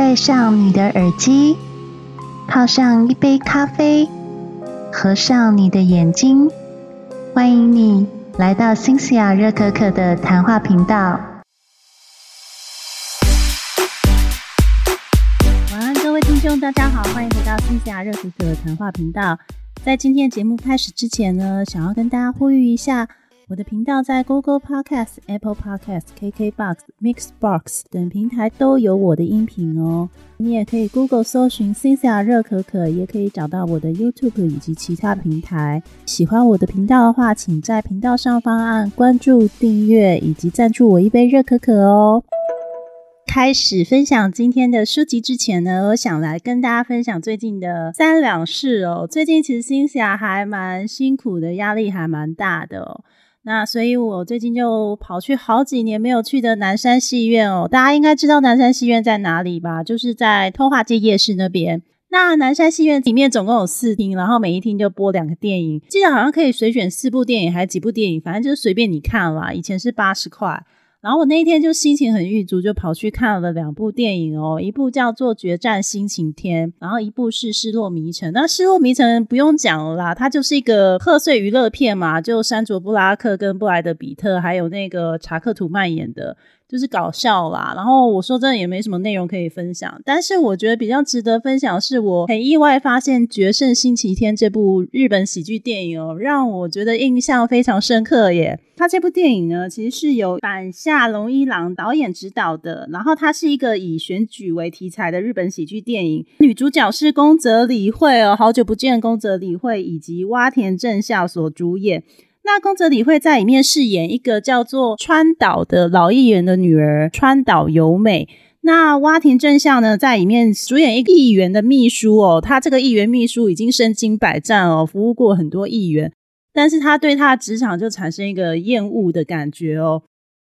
戴上你的耳机，泡上一杯咖啡，合上你的眼睛，欢迎你来到新西亚热可可的谈话频道。晚安，各位听众，大家好，欢迎回到新西亚热可可的谈话频道。在今天节目开始之前呢，想要跟大家呼吁一下。我的频道在 Google Podcast、Apple Podcast、KKBox、Mixbox 等平台都有我的音频哦。你也可以 Google 搜寻 Cynthia 热可可，也可以找到我的 YouTube 以及其他平台。喜欢我的频道的话，请在频道上方按关注、订阅以及赞助我一杯热可可哦。开始分享今天的书籍之前呢，我想来跟大家分享最近的三两事哦。最近其实辛香还蛮辛苦的，压力还蛮大的哦。那所以，我最近就跑去好几年没有去的南山戏院哦。大家应该知道南山戏院在哪里吧？就是在通化街夜市那边。那南山戏院里面总共有四厅，然后每一厅就播两个电影，记得好像可以随选四部电影，还是几部电影，反正就是随便你看啦。以前是八十块。然后我那一天就心情很郁足，就跑去看了两部电影哦，一部叫做《决战心情天》，然后一部是《失落迷城》。那《失落迷城》不用讲了啦，它就是一个贺岁娱乐片嘛，就山卓布拉克跟布莱德比特，还有那个查克图曼演的。就是搞笑啦，然后我说真的也没什么内容可以分享，但是我觉得比较值得分享的是我很意外发现《决胜星期天》这部日本喜剧电影哦，让我觉得印象非常深刻耶。它这部电影呢，其实是由坂下龙一郎导演执导的，然后它是一个以选举为题材的日本喜剧电影，女主角是宫泽理惠哦，好久不见宫泽理惠以及洼田正孝所主演。那宫泽理惠在里面饰演一个叫做川岛的老议员的女儿川岛由美。那蛙田正孝呢，在里面主演一个议员的秘书哦。他这个议员秘书已经身经百战哦，服务过很多议员，但是他对他的职场就产生一个厌恶的感觉哦。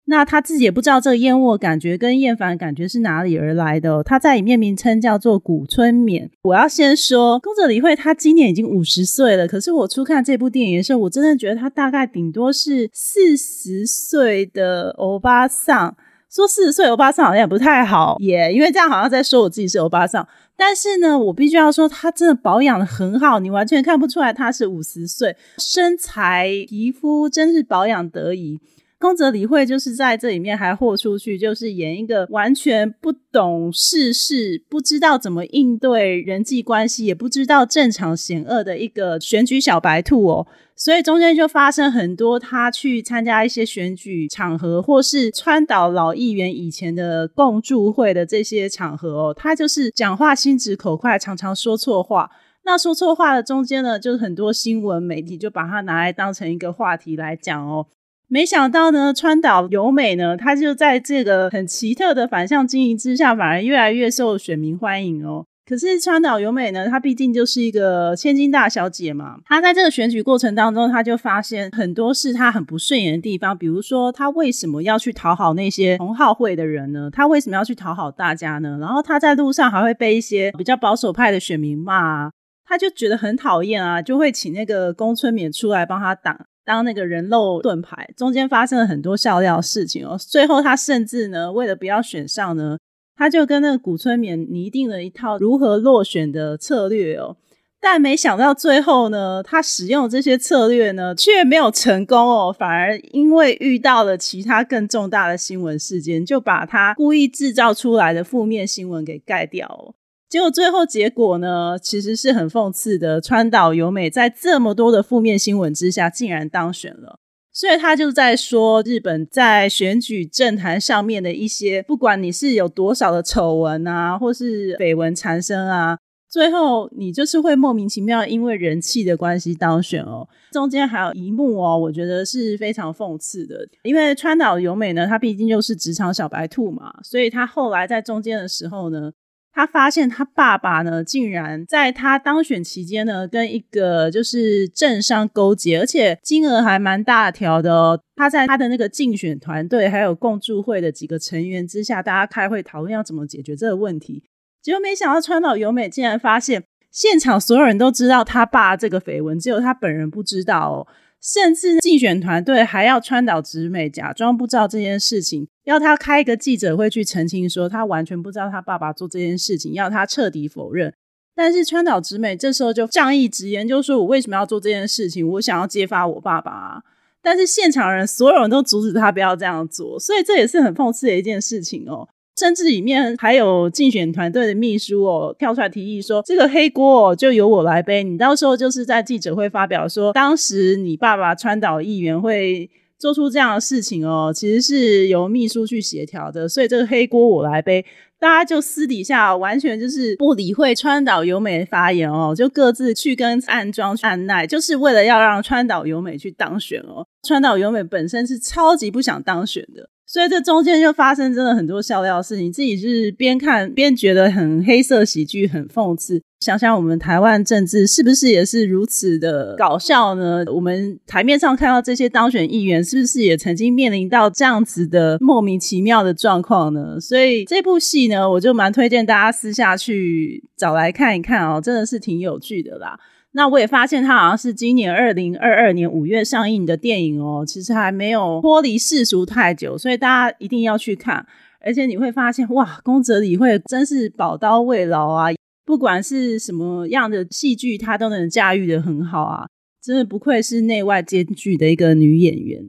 那他自己也不知道这个厌恶感觉跟厌烦感觉是哪里而来的。他在里面名称叫做古村勉。我要先说，宫泽理惠他今年已经五十岁了，可是我初看这部电影的时候，我真的觉得他大概顶多是四十岁的欧巴桑。说四十岁欧巴桑好像也不太好，耶，因为这样好像在说我自己是欧巴桑。但是呢，我必须要说，他真的保养的很好，你完全看不出来他是五十岁，身材皮肤真是保养得宜。宫泽理惠就是在这里面还豁出去，就是演一个完全不懂世事、不知道怎么应对人际关系、也不知道正常险恶的一个选举小白兔哦。所以中间就发生很多他去参加一些选举场合，或是川岛老议员以前的共助会的这些场合哦，他就是讲话心直口快，常常说错话。那说错话的中间呢，就是很多新闻媒体就把它拿来当成一个话题来讲哦。没想到呢，川岛由美呢，她就在这个很奇特的反向经营之下，反而越来越受选民欢迎哦。可是川岛由美呢，她毕竟就是一个千金大小姐嘛，她在这个选举过程当中，她就发现很多是她很不顺眼的地方，比如说她为什么要去讨好那些同好会的人呢？她为什么要去讨好大家呢？然后她在路上还会被一些比较保守派的选民骂，她就觉得很讨厌啊，就会请那个宫村勉出来帮她挡。当那个人肉盾牌，中间发生了很多笑料事情哦。最后他甚至呢，为了不要选上呢，他就跟那个古村勉拟定了一套如何落选的策略哦。但没想到最后呢，他使用这些策略呢，却没有成功哦，反而因为遇到了其他更重大的新闻事件，就把他故意制造出来的负面新闻给盖掉哦。结果最后结果呢，其实是很讽刺的。川岛由美在这么多的负面新闻之下，竟然当选了。所以他就在说，日本在选举政坛上面的一些，不管你是有多少的丑闻啊，或是绯闻缠身啊，最后你就是会莫名其妙因为人气的关系当选哦。中间还有一幕哦，我觉得是非常讽刺的，因为川岛由美呢，她毕竟就是职场小白兔嘛，所以她后来在中间的时候呢。他发现他爸爸呢，竟然在他当选期间呢，跟一个就是政商勾结，而且金额还蛮大条的哦。他在他的那个竞选团队还有共助会的几个成员之下，大家开会讨论要怎么解决这个问题。结果没想到川岛由美竟然发现，现场所有人都知道他爸这个绯闻，只有他本人不知道。甚至竞选团队还要川岛直美假装不知道这件事情，要他开一个记者会去澄清，说他完全不知道他爸爸做这件事情，要他彻底否认。但是川岛直美这时候就仗义直言，就说我为什么要做这件事情？我想要揭发我爸爸。啊但是现场人所有人都阻止他不要这样做，所以这也是很讽刺的一件事情哦。甚至里面还有竞选团队的秘书哦，跳出来提议说：“这个黑锅就由我来背，你到时候就是在记者会发表说，当时你爸爸川岛议员会做出这样的事情哦，其实是由秘书去协调的，所以这个黑锅我来背。”大家就私底下完全就是不理会川岛由美的发言哦，就各自去跟暗装暗奈，就是为了要让川岛由美去当选哦。川岛由美本身是超级不想当选的。所以这中间就发生真的很多笑料的事情，自己是边看边觉得很黑色喜剧，很讽刺。想想我们台湾政治是不是也是如此的搞笑呢？我们台面上看到这些当选议员，是不是也曾经面临到这样子的莫名其妙的状况呢？所以这部戏呢，我就蛮推荐大家私下去找来看一看哦，真的是挺有趣的啦。那我也发现，它好像是今年二零二二年五月上映的电影哦，其实还没有脱离世俗太久，所以大家一定要去看。而且你会发现，哇，宫泽理惠真是宝刀未老啊！不管是什么样的戏剧，她都能驾驭的很好啊，真的不愧是内外兼具的一个女演员。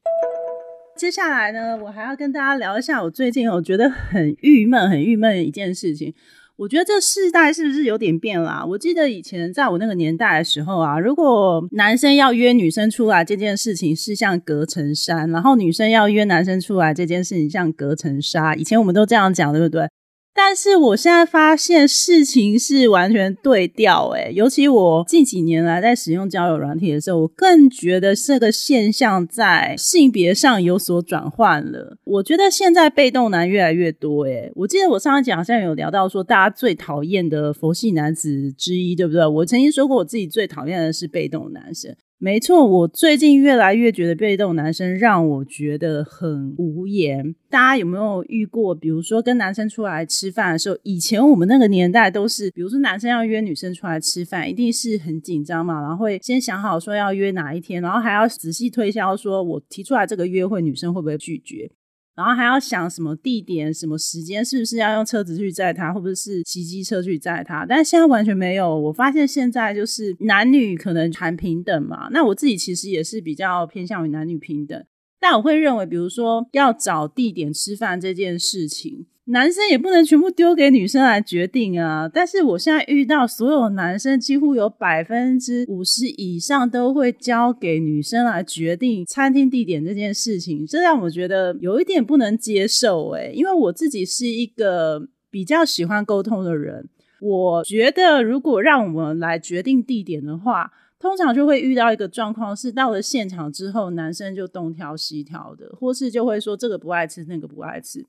接下来呢，我还要跟大家聊一下我最近我觉得很郁闷、很郁闷的一件事情。我觉得这世代是不是有点变啦？我记得以前在我那个年代的时候啊，如果男生要约女生出来这件事情是像隔层山，然后女生要约男生出来这件事情像隔层纱，以前我们都这样讲，对不对？但是我现在发现事情是完全对调，诶尤其我近几年来在使用交友软体的时候，我更觉得这个现象在性别上有所转换了。我觉得现在被动男越来越多，诶我记得我上一讲好像有聊到说，大家最讨厌的佛系男子之一，对不对？我曾经说过，我自己最讨厌的是被动男生。没错，我最近越来越觉得被动男生让我觉得很无言。大家有没有遇过？比如说跟男生出来吃饭的时候，以前我们那个年代都是，比如说男生要约女生出来吃饭，一定是很紧张嘛，然后会先想好说要约哪一天，然后还要仔细推销，说我提出来这个约会，女生会不会拒绝？然后还要想什么地点、什么时间，是不是要用车子去载他，或者是骑机车去载他？但是现在完全没有。我发现现在就是男女可能谈平等嘛。那我自己其实也是比较偏向于男女平等，但我会认为，比如说要找地点吃饭这件事情。男生也不能全部丢给女生来决定啊！但是我现在遇到所有男生，几乎有百分之五十以上都会交给女生来决定餐厅地点这件事情，这让我觉得有一点不能接受诶，因为我自己是一个比较喜欢沟通的人，我觉得如果让我们来决定地点的话，通常就会遇到一个状况，是到了现场之后，男生就东挑西挑的，或是就会说这个不爱吃，那个不爱吃。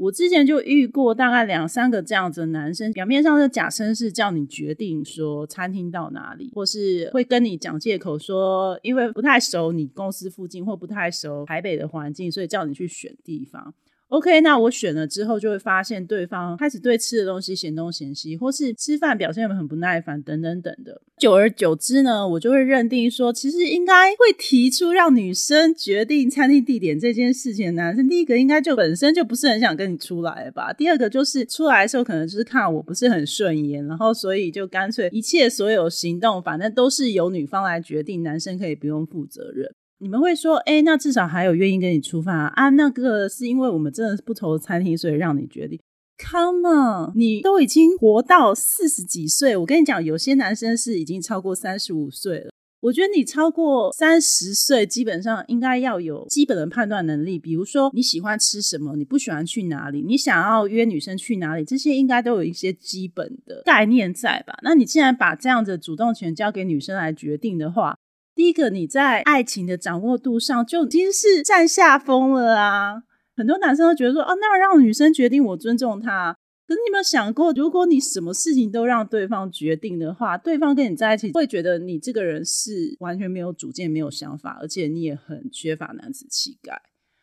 我之前就遇过大概两三个这样子的男生，表面上是假绅士，叫你决定说餐厅到哪里，或是会跟你讲借口说，因为不太熟你公司附近或不太熟台北的环境，所以叫你去选地方。OK，那我选了之后，就会发现对方开始对吃的东西嫌东嫌西，或是吃饭表现很不耐烦，等等等的。久而久之呢，我就会认定说，其实应该会提出让女生决定餐厅地点这件事情的男生，第一个应该就本身就不是很想跟你出来吧。第二个就是出来的时候，可能就是看我不是很顺眼，然后所以就干脆一切所有行动，反正都是由女方来决定，男生可以不用负责任。你们会说，哎，那至少还有愿意跟你出饭啊？那个是因为我们真的是不愁餐厅，所以让你决定。Come on，你都已经活到四十几岁，我跟你讲，有些男生是已经超过三十五岁了。我觉得你超过三十岁，基本上应该要有基本的判断能力。比如说你喜欢吃什么，你不喜欢去哪里，你想要约女生去哪里，这些应该都有一些基本的概念在吧？那你既然把这样的主动权交给女生来决定的话，第一个，你在爱情的掌握度上就已经是占下风了啊！很多男生都觉得说，哦，那让女生决定，我尊重她。可是你有没有想过，如果你什么事情都让对方决定的话，对方跟你在一起会觉得你这个人是完全没有主见、没有想法，而且你也很缺乏男子气概，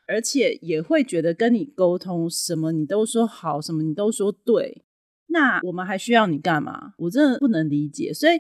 而且也会觉得跟你沟通什么你都说好，什么你都说对，那我们还需要你干嘛？我真的不能理解，所以。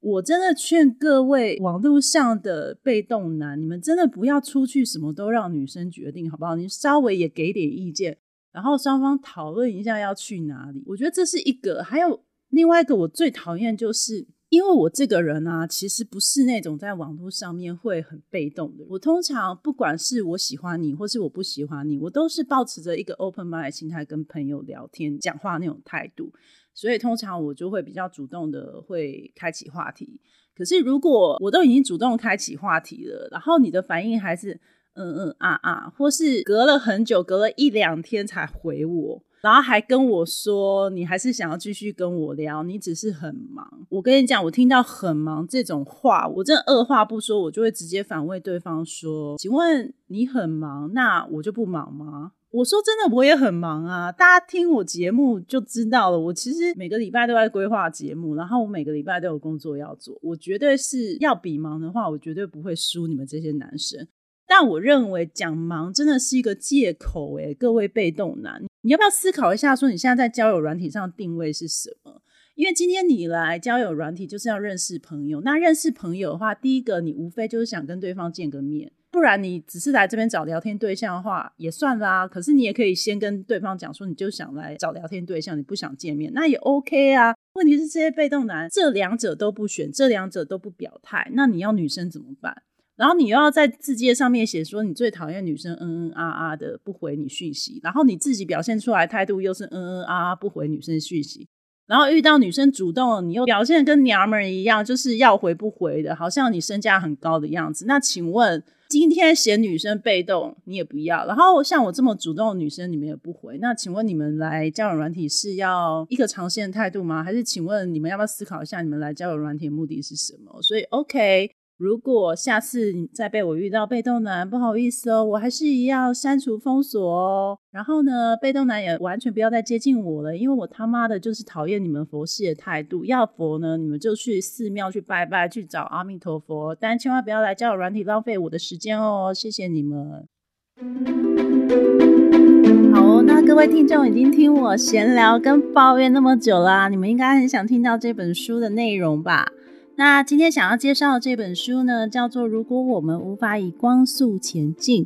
我真的劝各位网络上的被动男，你们真的不要出去什么都让女生决定，好不好？你稍微也给点意见，然后双方讨论一下要去哪里。我觉得这是一个，还有另外一个，我最讨厌就是。因为我这个人啊，其实不是那种在网络上面会很被动的。我通常不管是我喜欢你，或是我不喜欢你，我都是保持着一个 open mind 的心态跟朋友聊天、讲话那种态度。所以通常我就会比较主动的会开启话题。可是如果我都已经主动开启话题了，然后你的反应还是嗯嗯啊啊，或是隔了很久，隔了一两天才回我。然后还跟我说，你还是想要继续跟我聊，你只是很忙。我跟你讲，我听到很忙这种话，我真的二话不说，我就会直接反问对方说：“请问你很忙，那我就不忙吗？”我说真的，我也很忙啊。大家听我节目就知道了，我其实每个礼拜都在规划节目，然后我每个礼拜都有工作要做。我绝对是要比忙的话，我绝对不会输你们这些男生。但我认为讲忙真的是一个借口，诶各位被动男。你要不要思考一下，说你现在在交友软体上定位是什么？因为今天你来交友软体就是要认识朋友。那认识朋友的话，第一个你无非就是想跟对方见个面，不然你只是来这边找聊天对象的话也算啦。可是你也可以先跟对方讲说，你就想来找聊天对象，你不想见面，那也 OK 啊。问题是这些被动男这两者都不选，这两者都不表态，那你要女生怎么办？然后你又要在字界上面写说你最讨厌女生嗯嗯啊啊的不回你讯息，然后你自己表现出来态度又是嗯嗯啊啊不回女生讯息，然后遇到女生主动，你又表现跟娘们儿一样，就是要回不回的，好像你身价很高的样子。那请问今天嫌女生被动，你也不要，然后像我这么主动的女生，你们也不回，那请问你们来交友软体是要一个长线态度吗？还是请问你们要不要思考一下，你们来交友软体的目的是什么？所以 OK。如果下次你再被我遇到被动男，不好意思哦，我还是一样删除封锁哦。然后呢，被动男也完全不要再接近我了，因为我他妈的就是讨厌你们佛系的态度。要佛呢，你们就去寺庙去拜拜，去找阿弥陀佛，但千万不要来交友软体浪费我的时间哦。谢谢你们。好，那各位听众已经听我闲聊跟抱怨那么久啦，你们应该很想听到这本书的内容吧？那今天想要介绍的这本书呢，叫做《如果我们无法以光速前进》，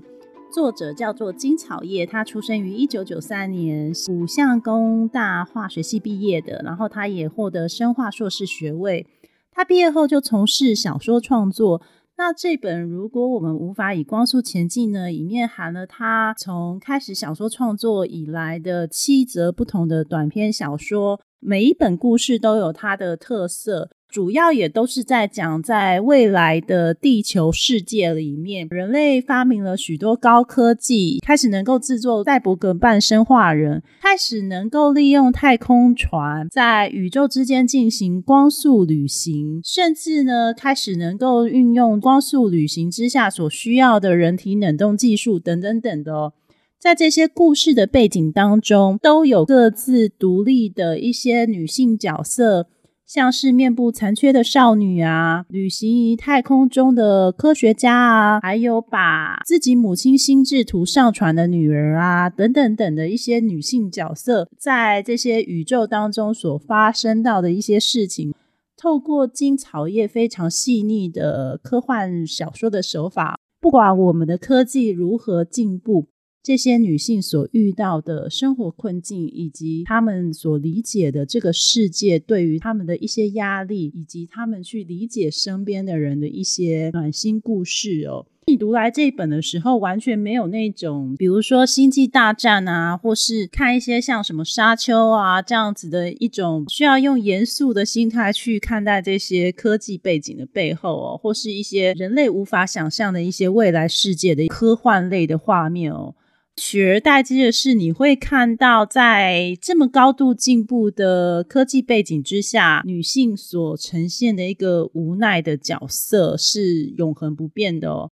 作者叫做金草叶，他出生于一九九三年，五相工大化学系毕业的，然后他也获得生化硕士学位。他毕业后就从事小说创作。那这本《如果我们无法以光速前进》呢，里面含了他从开始小说创作以来的七则不同的短篇小说，每一本故事都有它的特色。主要也都是在讲，在未来的地球世界里面，人类发明了许多高科技，开始能够制作赛博格半生化人，开始能够利用太空船在宇宙之间进行光速旅行，甚至呢，开始能够运用光速旅行之下所需要的人体冷冻技术等等等的。在这些故事的背景当中，都有各自独立的一些女性角色。像是面部残缺的少女啊，旅行于太空中的科学家啊，还有把自己母亲心智图上传的女儿啊，等等等的一些女性角色，在这些宇宙当中所发生到的一些事情，透过金草叶非常细腻的科幻小说的手法，不管我们的科技如何进步。这些女性所遇到的生活困境，以及她们所理解的这个世界，对于她们的一些压力，以及她们去理解身边的人的一些暖心故事哦。你读来这一本的时候，完全没有那种，比如说《星际大战》啊，或是看一些像什么《沙丘》啊这样子的一种需要用严肃的心态去看待这些科技背景的背后哦，或是一些人类无法想象的一些未来世界的科幻类的画面哦。取而代之的是，你会看到在这么高度进步的科技背景之下，女性所呈现的一个无奈的角色是永恒不变的哦。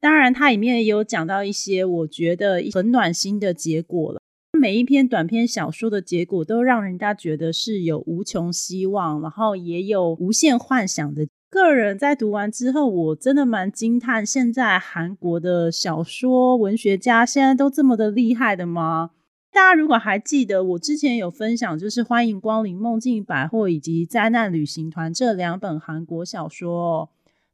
当然，它里面也有讲到一些我觉得很暖心的结果了。每一篇短篇小说的结果都让人家觉得是有无穷希望，然后也有无限幻想的。个人在读完之后，我真的蛮惊叹，现在韩国的小说文学家现在都这么的厉害的吗？大家如果还记得，我之前有分享，就是欢迎光临梦境百货以及灾难旅行团这两本韩国小说。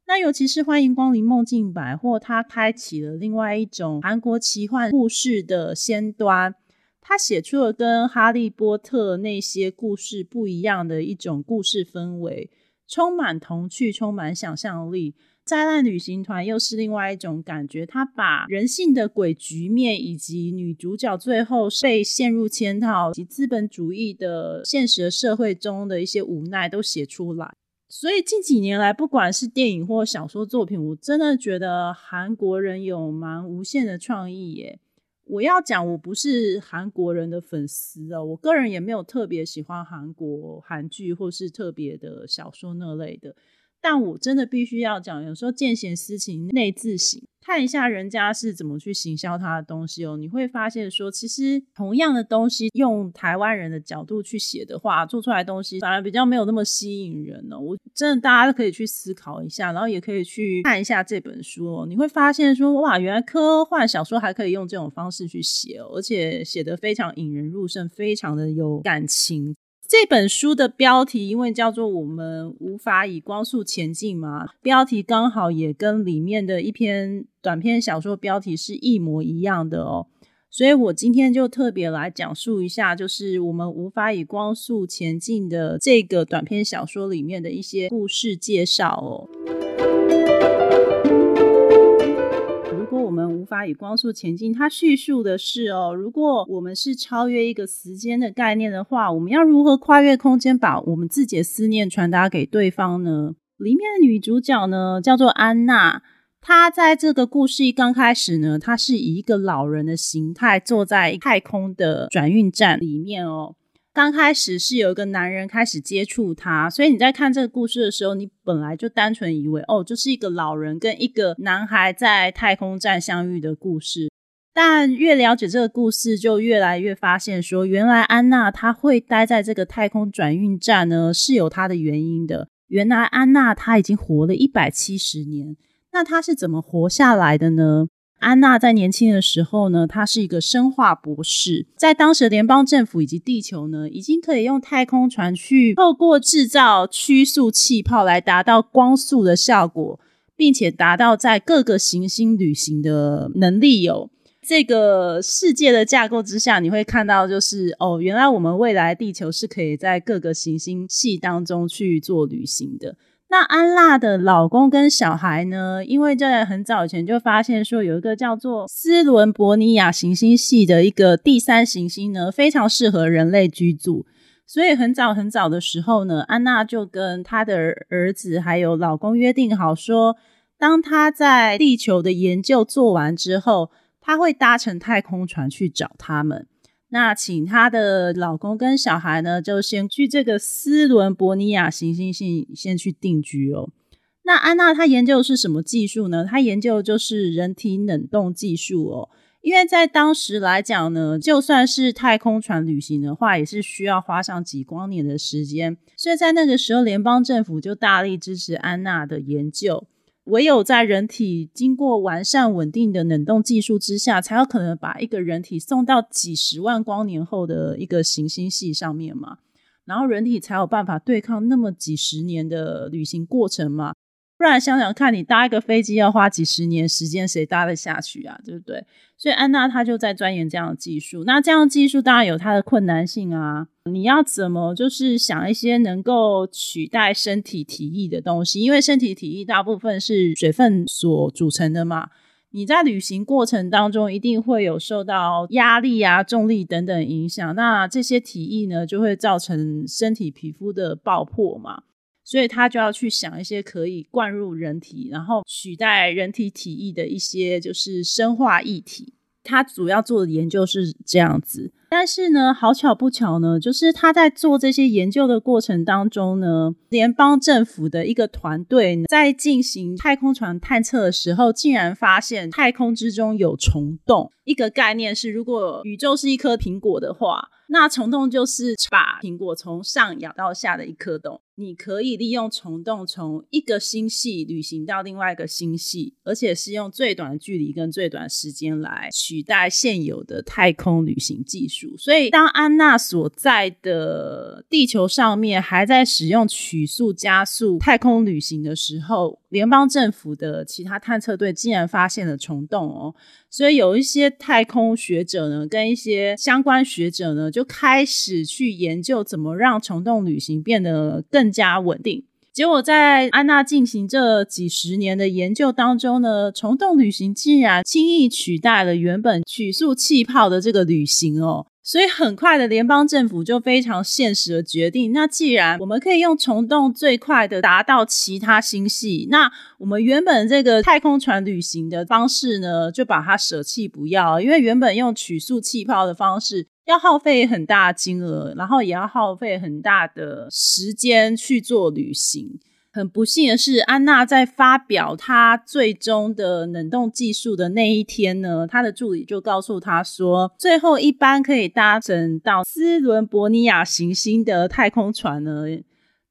那尤其是欢迎光临梦境百货，它开启了另外一种韩国奇幻故事的先端。它写出了跟哈利波特那些故事不一样的一种故事氛围，充满童趣，充满想象力。灾难旅行团又是另外一种感觉，他把人性的鬼局面，以及女主角最后被陷入圈套及资本主义的现实社会中的一些无奈都写出来。所以近几年来，不管是电影或小说作品，我真的觉得韩国人有蛮无限的创意耶。我要讲，我不是韩国人的粉丝哦，我个人也没有特别喜欢韩国韩剧或是特别的小说那类的。但我真的必须要讲，有时候见贤思齐，内自省，看一下人家是怎么去行销他的东西哦。你会发现说，其实同样的东西，用台湾人的角度去写的话，做出来东西反而比较没有那么吸引人呢。我真的大家都可以去思考一下，然后也可以去看一下这本书哦。你会发现说，哇，原来科幻小说还可以用这种方式去写哦，而且写得非常引人入胜，非常的有感情。这本书的标题因为叫做“我们无法以光速前进”嘛，标题刚好也跟里面的一篇短篇小说标题是一模一样的哦，所以我今天就特别来讲述一下，就是我们无法以光速前进的这个短篇小说里面的一些故事介绍哦。我们无法以光速前进。它叙述的是哦，如果我们是超越一个时间的概念的话，我们要如何跨越空间，把我们自己的思念传达给对方呢？里面的女主角呢，叫做安娜。她在这个故事一刚开始呢，她是以一个老人的形态坐在太空的转运站里面哦。刚开始是有一个男人开始接触他，所以你在看这个故事的时候，你本来就单纯以为哦，就是一个老人跟一个男孩在太空站相遇的故事。但越了解这个故事，就越来越发现说，原来安娜她会待在这个太空转运站呢，是有她的原因的。原来安娜她已经活了一百七十年，那她是怎么活下来的呢？安娜在年轻的时候呢，她是一个生化博士，在当时联邦政府以及地球呢，已经可以用太空船去透过制造曲速气泡来达到光速的效果，并且达到在各个行星旅行的能力。有这个世界的架构之下，你会看到就是哦，原来我们未来地球是可以在各个行星系当中去做旅行的。那安娜的老公跟小孩呢？因为在很早以前就发现说，有一个叫做斯伦伯尼亚行星系的一个第三行星呢，非常适合人类居住。所以很早很早的时候呢，安娜就跟她的儿子还有老公约定好说，当她在地球的研究做完之后，他会搭乘太空船去找他们。那请她的老公跟小孩呢，就先去这个斯伦伯尼亚行星系先去定居哦。那安娜她研究的是什么技术呢？她研究的就是人体冷冻技术哦。因为在当时来讲呢，就算是太空船旅行的话，也是需要花上几光年的时间，所以在那个时候，联邦政府就大力支持安娜的研究。唯有在人体经过完善稳定的冷冻技术之下，才有可能把一个人体送到几十万光年后的一个行星系上面嘛，然后人体才有办法对抗那么几十年的旅行过程嘛。不然想想看，你搭一个飞机要花几十年时间，谁搭得下去啊？对不对？所以安娜她就在钻研这样的技术。那这样的技术当然有它的困难性啊。你要怎么就是想一些能够取代身体体液的东西？因为身体体液大部分是水分所组成的嘛。你在旅行过程当中一定会有受到压力啊、重力等等影响。那这些体液呢，就会造成身体皮肤的爆破嘛。所以他就要去想一些可以灌入人体，然后取代人体体液的一些就是生化液体。他主要做的研究是这样子，但是呢，好巧不巧呢，就是他在做这些研究的过程当中呢，联邦政府的一个团队在进行太空船探测的时候，竟然发现太空之中有虫洞。一个概念是，如果宇宙是一颗苹果的话，那虫洞就是把苹果从上咬到下的一颗洞。你可以利用虫洞从一个星系旅行到另外一个星系，而且是用最短的距离跟最短时间来取代现有的太空旅行技术。所以，当安娜所在的地球上面还在使用曲速加速太空旅行的时候，联邦政府的其他探测队竟然发现了虫洞哦。所以，有一些太空学者呢，跟一些相关学者呢，就开始去研究怎么让虫洞旅行变得更加稳定。结果，在安娜进行这几十年的研究当中呢，虫洞旅行竟然轻易取代了原本曲速气泡的这个旅行哦。所以很快的，联邦政府就非常现实的决定，那既然我们可以用虫洞最快的达到其他星系，那我们原本这个太空船旅行的方式呢，就把它舍弃不要，因为原本用曲速气泡的方式要耗费很大金额，然后也要耗费很大的时间去做旅行。很不幸的是，安娜在发表她最终的冷冻技术的那一天呢，她的助理就告诉她说，最后一班可以搭乘到斯伦伯尼亚行星的太空船呢，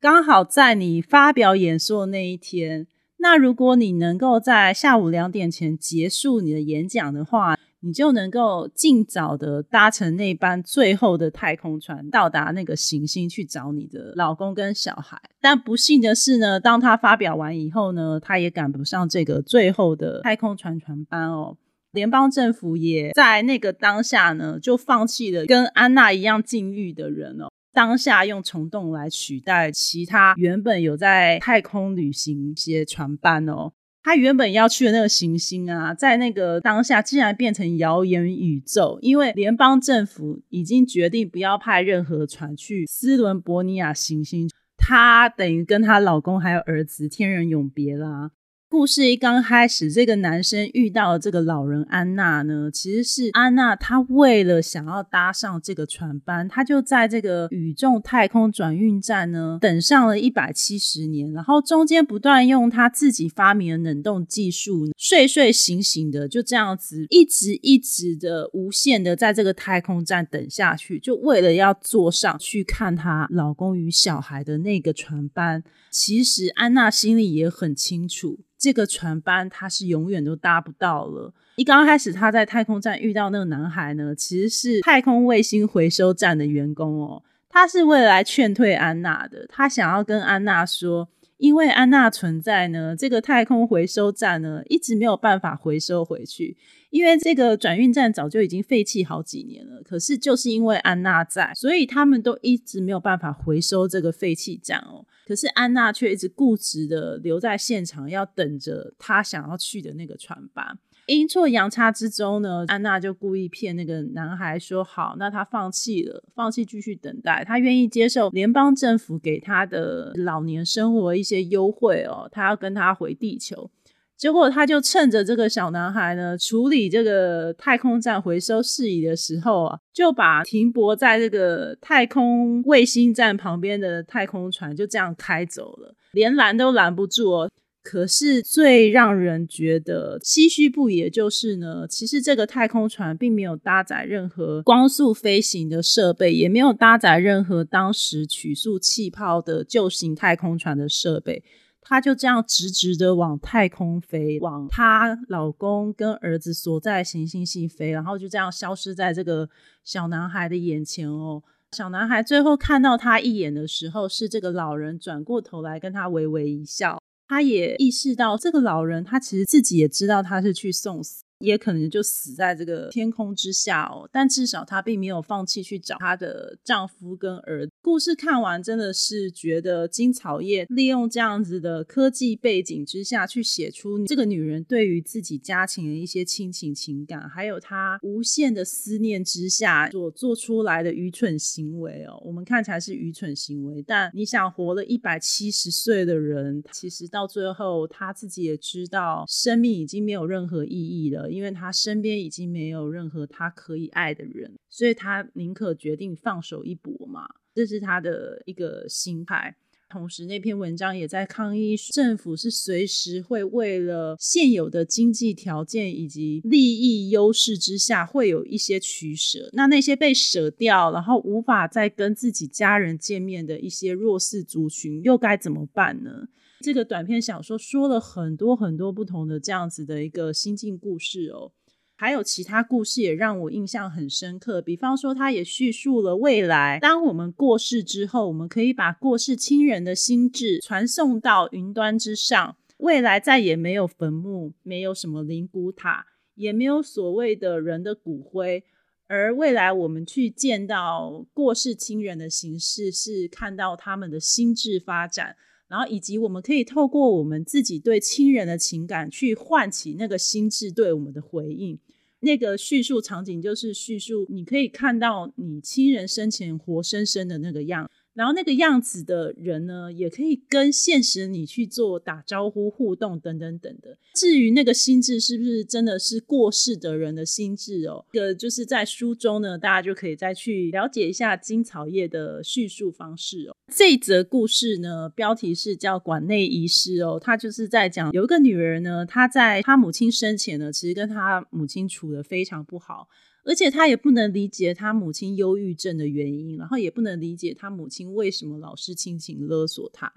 刚好在你发表演说的那一天。那如果你能够在下午两点前结束你的演讲的话，你就能够尽早的搭乘那班最后的太空船，到达那个行星去找你的老公跟小孩。但不幸的是呢，当他发表完以后呢，他也赶不上这个最后的太空船船班哦。联邦政府也在那个当下呢，就放弃了跟安娜一样境遇的人哦，当下用虫洞来取代其他原本有在太空旅行些船班哦。他原本要去的那个行星啊，在那个当下竟然变成谣言宇宙，因为联邦政府已经决定不要派任何船去斯伦伯尼亚行星，她等于跟她老公还有儿子天人永别啦。故事一刚开始，这个男生遇到了这个老人安娜呢，其实是安娜，她为了想要搭上这个船班，她就在这个宇宙太空转运站呢等上了一百七十年，然后中间不断用她自己发明的冷冻技术，睡睡醒醒的，就这样子一直一直的无限的在这个太空站等下去，就为了要坐上去看她老公与小孩的那个船班。其实安娜心里也很清楚。这个船班他是永远都搭不到了。一刚开始他在太空站遇到那个男孩呢，其实是太空卫星回收站的员工哦。他是为了来劝退安娜的，他想要跟安娜说，因为安娜存在呢，这个太空回收站呢一直没有办法回收回去，因为这个转运站早就已经废弃好几年了。可是就是因为安娜在，所以他们都一直没有办法回收这个废弃站哦。可是安娜却一直固执的留在现场，要等着她想要去的那个船吧。阴错阳差之中呢，安娜就故意骗那个男孩说：“好，那他放弃了，放弃继续等待，他愿意接受联邦政府给他的老年生活一些优惠哦，他要跟他回地球。”结果他就趁着这个小男孩呢处理这个太空站回收事宜的时候啊，就把停泊在这个太空卫星站旁边的太空船就这样开走了，连拦都拦不住哦。可是最让人觉得唏嘘不也就是呢，其实这个太空船并没有搭载任何光速飞行的设备，也没有搭载任何当时曲速气泡的旧型太空船的设备。她就这样直直的往太空飞，往她老公跟儿子所在行星系飞，然后就这样消失在这个小男孩的眼前哦。小男孩最后看到他一眼的时候，是这个老人转过头来跟他微微一笑。他也意识到，这个老人他其实自己也知道他是去送死。也可能就死在这个天空之下哦，但至少她并没有放弃去找她的丈夫跟儿子。故事看完真的是觉得金草叶利用这样子的科技背景之下去写出这个女人对于自己家庭的一些亲情情感，还有她无限的思念之下所做出来的愚蠢行为哦。我们看起来是愚蠢行为，但你想活了一百七十岁的人，其实到最后他自己也知道生命已经没有任何意义了。因为他身边已经没有任何他可以爱的人，所以他宁可决定放手一搏嘛，这是他的一个心态。同时，那篇文章也在抗议政府是随时会为了现有的经济条件以及利益优势之下，会有一些取舍。那那些被舍掉，然后无法再跟自己家人见面的一些弱势族群，又该怎么办呢？这个短篇小说说了很多很多不同的这样子的一个心境故事哦。还有其他故事也让我印象很深刻，比方说，他也叙述了未来，当我们过世之后，我们可以把过世亲人的心智传送到云端之上，未来再也没有坟墓，没有什么灵骨塔，也没有所谓的人的骨灰，而未来我们去见到过世亲人的形式，是看到他们的心智发展，然后以及我们可以透过我们自己对亲人的情感，去唤起那个心智对我们的回应。那个叙述场景就是叙述，你可以看到你亲人生前活生生的那个样。然后那个样子的人呢，也可以跟现实你去做打招呼、互动等等等的。至于那个心智是不是真的是过世的人的心智哦，这个就是在书中呢，大家就可以再去了解一下金草叶的叙述方式哦。这一则故事呢，标题是叫《馆内遗失》哦，他就是在讲有一个女儿呢，她在她母亲生前呢，其实跟她母亲处的非常不好。而且他也不能理解他母亲忧郁症的原因，然后也不能理解他母亲为什么老是亲情勒索他，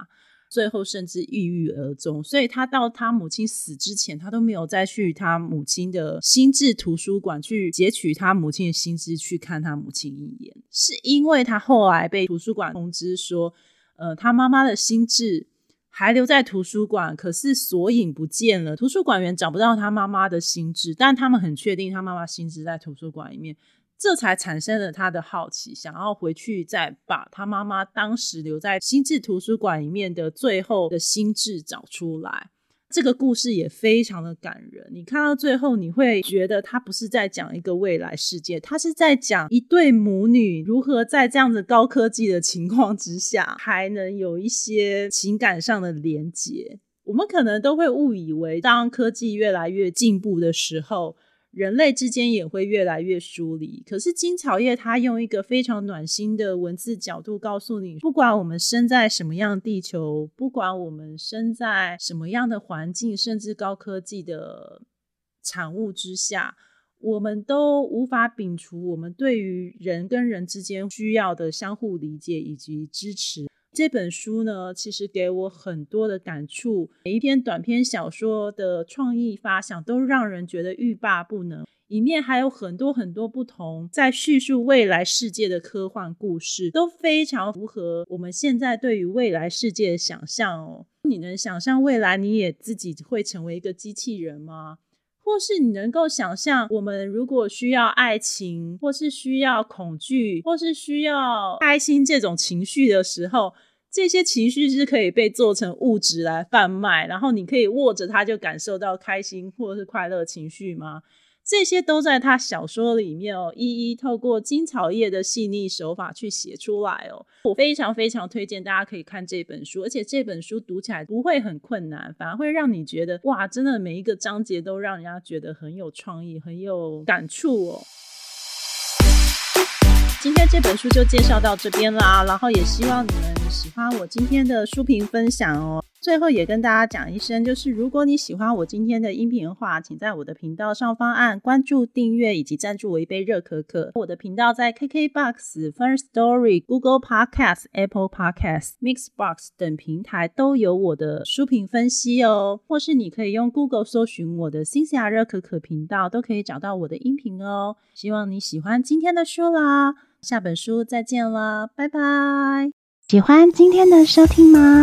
最后甚至抑郁而终。所以他到他母亲死之前，他都没有再去他母亲的心智图书馆去截取他母亲的心智去看他母亲一眼，是因为他后来被图书馆通知说，呃，他妈妈的心智。还留在图书馆，可是索引不见了。图书馆员找不到他妈妈的心智，但他们很确定他妈妈心智在图书馆里面，这才产生了他的好奇，想要回去再把他妈妈当时留在心智图书馆里面的最后的心智找出来。这个故事也非常的感人，你看到最后，你会觉得他不是在讲一个未来世界，他是在讲一对母女如何在这样子高科技的情况之下，还能有一些情感上的连接。我们可能都会误以为，当科技越来越进步的时候。人类之间也会越来越疏离。可是金草叶它用一个非常暖心的文字角度告诉你，不管我们生在什么样的地球，不管我们生在什么样的环境，甚至高科技的产物之下，我们都无法摒除我们对于人跟人之间需要的相互理解以及支持。这本书呢，其实给我很多的感触。每一篇短篇小说的创意发想都让人觉得欲罢不能。里面还有很多很多不同，在叙述未来世界的科幻故事，都非常符合我们现在对于未来世界的想象哦。你能想象未来你也自己会成为一个机器人吗？或是你能够想象，我们如果需要爱情，或是需要恐惧，或是需要开心这种情绪的时候，这些情绪是可以被做成物质来贩卖，然后你可以握着它就感受到开心或是快乐情绪吗？这些都在他小说里面哦，一一透过金草叶的细腻手法去写出来哦。我非常非常推荐大家可以看这本书，而且这本书读起来不会很困难，反而会让你觉得哇，真的每一个章节都让人家觉得很有创意、很有感触哦。今天这本书就介绍到这边啦，然后也希望你们喜欢我今天的书评分享哦。最后也跟大家讲一声，就是如果你喜欢我今天的音频的话，请在我的频道上方按关注、订阅以及赞助我一杯热可可。我的频道在 KKBOX、First Story、Google Podcast、Apple Podcast、Mixbox 等平台都有我的书评分析哦。或是你可以用 Google 搜寻我的新西亚热可可频道，都可以找到我的音频哦。希望你喜欢今天的书啦，下本书再见啦，拜拜。喜欢今天的收听吗？